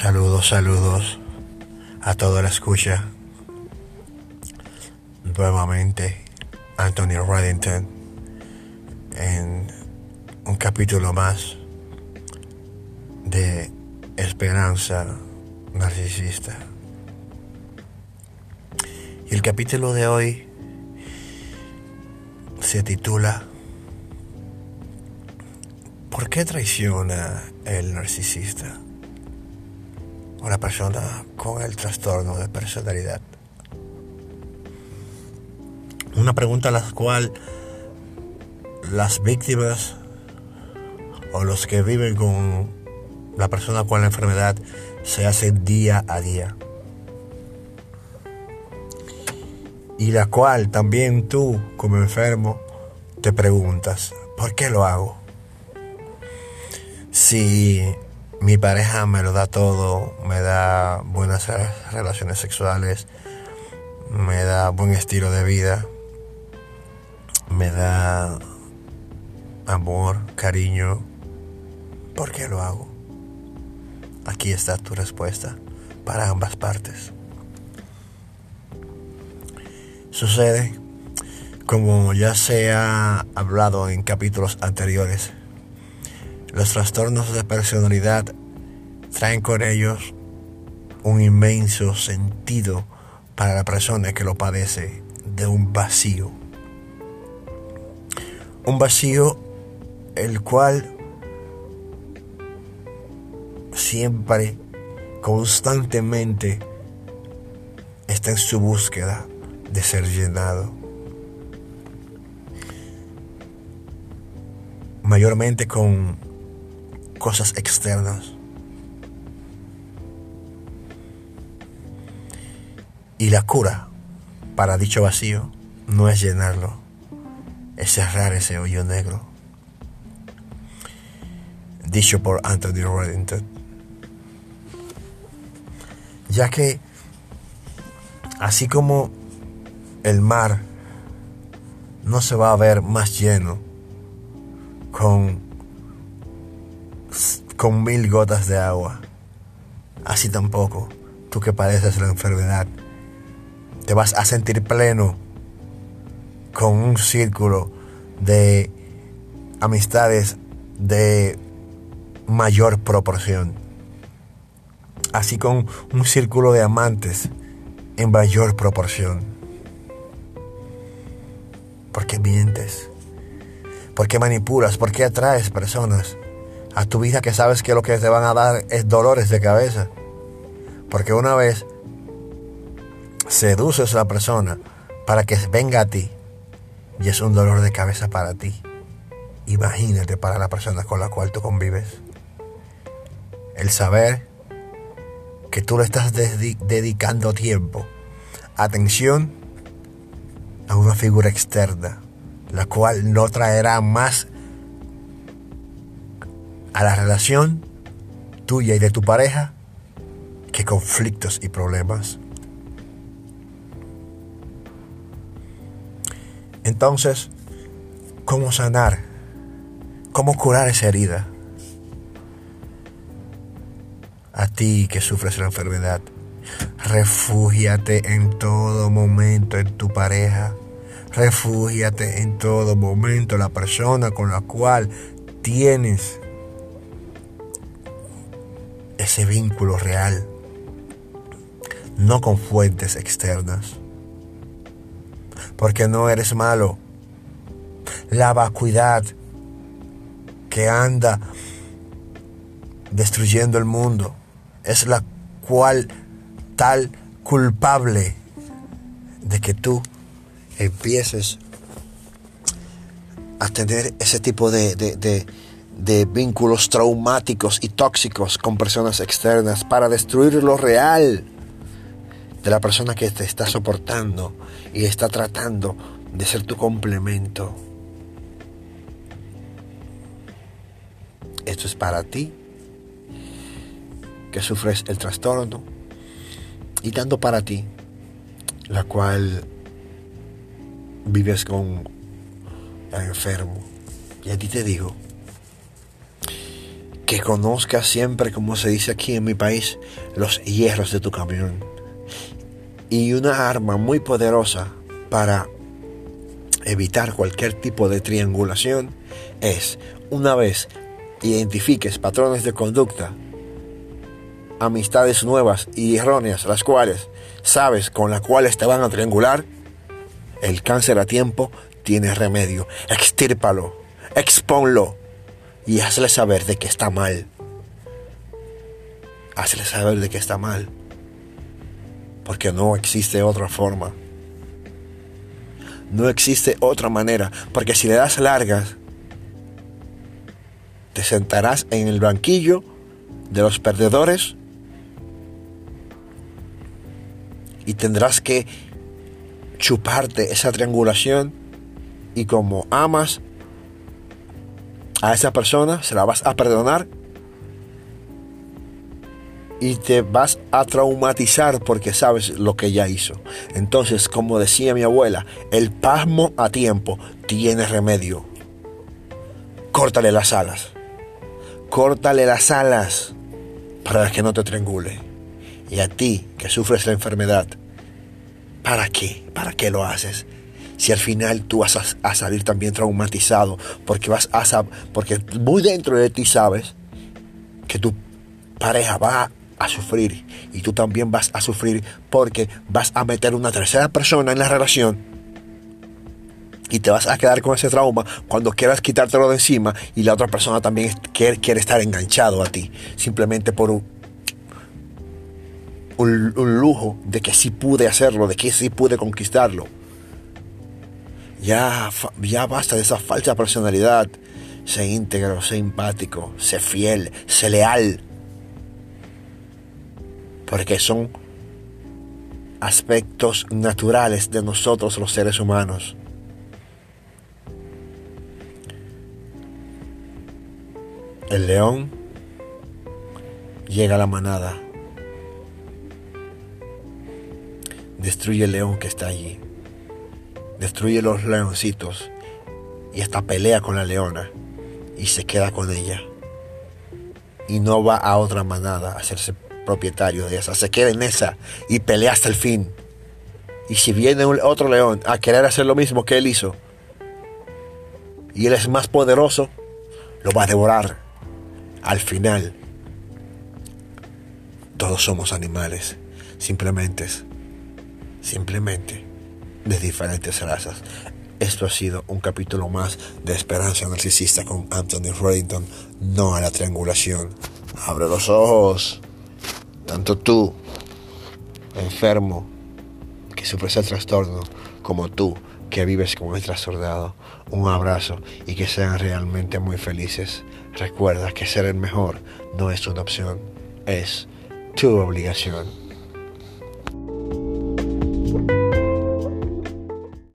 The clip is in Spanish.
Saludos, saludos a toda la escucha. Nuevamente, Anthony Reddington en un capítulo más de Esperanza Narcisista. Y el capítulo de hoy se titula ¿Por qué traiciona el narcisista? La persona con el trastorno de personalidad. Una pregunta a la cual las víctimas o los que viven con la persona con la enfermedad se hacen día a día. Y la cual también tú como enfermo te preguntas, ¿por qué lo hago? Si mi pareja me lo da todo, me da buenas relaciones sexuales, me da buen estilo de vida, me da amor, cariño. ¿Por qué lo hago? Aquí está tu respuesta para ambas partes. Sucede, como ya se ha hablado en capítulos anteriores, los trastornos de personalidad traen con ellos un inmenso sentido para la persona que lo padece de un vacío. Un vacío el cual siempre, constantemente, está en su búsqueda de ser llenado. Mayormente con cosas externas. Y la cura para dicho vacío no es llenarlo, es cerrar ese hoyo negro. Dicho por Anthony Reddington. Ya que así como el mar no se va a ver más lleno con con mil gotas de agua. Así tampoco, tú que padeces la enfermedad, te vas a sentir pleno con un círculo de amistades de mayor proporción. Así con un círculo de amantes en mayor proporción. ¿Por qué mientes? ¿Por qué manipulas? ¿Por qué atraes personas? A tu vida que sabes que lo que te van a dar es dolores de cabeza. Porque una vez seduces a la persona para que venga a ti y es un dolor de cabeza para ti. Imagínate para la persona con la cual tú convives. El saber que tú le estás dedicando tiempo, atención a una figura externa, la cual no traerá más a la relación tuya y de tu pareja que conflictos y problemas. Entonces, ¿cómo sanar? ¿Cómo curar esa herida? A ti que sufres la enfermedad, refúgiate en todo momento en tu pareja. Refúgiate en todo momento en la persona con la cual tienes ese vínculo real, no con fuentes externas. Porque no eres malo. La vacuidad que anda destruyendo el mundo es la cual tal culpable de que tú empieces a tener ese tipo de, de de vínculos traumáticos y tóxicos con personas externas para destruir lo real de la persona que te está soportando y está tratando de ser tu complemento. Esto es para ti que sufres el trastorno y tanto para ti, la cual vives con el enfermo. Y a ti te digo, que conozcas siempre, como se dice aquí en mi país, los hierros de tu camión. Y una arma muy poderosa para evitar cualquier tipo de triangulación es, una vez identifiques patrones de conducta, amistades nuevas y erróneas, las cuales sabes con las cuales te van a triangular, el cáncer a tiempo tiene remedio. Extírpalo, expónlo y hazle saber de que está mal. Hazle saber de que está mal. Porque no existe otra forma. No existe otra manera. Porque si le das largas, te sentarás en el banquillo de los perdedores y tendrás que chuparte esa triangulación y como amas a esa persona, se la vas a perdonar y te vas a traumatizar porque sabes lo que ella hizo. Entonces, como decía mi abuela, el pasmo a tiempo tiene remedio. Córtale las alas. Córtale las alas para que no te triangule. Y a ti que sufres la enfermedad, ¿para qué? ¿Para qué lo haces? Si al final tú vas a, salir también traumatizado, porque vas a porque muy dentro de ti sabes que tu pareja va a sufrir y tú también vas a sufrir porque vas a meter una tercera persona en la relación y te vas a quedar con ese trauma cuando quieras quitártelo de encima y la otra persona también quiere, quiere estar enganchado a ti simplemente por un, un, un, lujo de que sí pude hacerlo, de que sí pude conquistarlo. Ya, ya basta de esa falsa personalidad. Sé íntegro, sé empático, sé fiel, sé leal porque son aspectos naturales de nosotros los seres humanos. El león llega a la manada, destruye el león que está allí, destruye los leoncitos y hasta pelea con la leona y se queda con ella y no va a otra manada a hacerse propietario de esa, se queda en esa y pelea hasta el fin. Y si viene otro león a querer hacer lo mismo que él hizo, y él es más poderoso, lo va a devorar. Al final, todos somos animales, simplemente, simplemente de diferentes razas. Esto ha sido un capítulo más de Esperanza Narcisista con Anthony Reddington, no a la triangulación. Abre los ojos. Tanto tú, enfermo, que sufres el trastorno, como tú, que vives con el trastornado, un abrazo y que sean realmente muy felices. Recuerda que ser el mejor no es una opción, es tu obligación.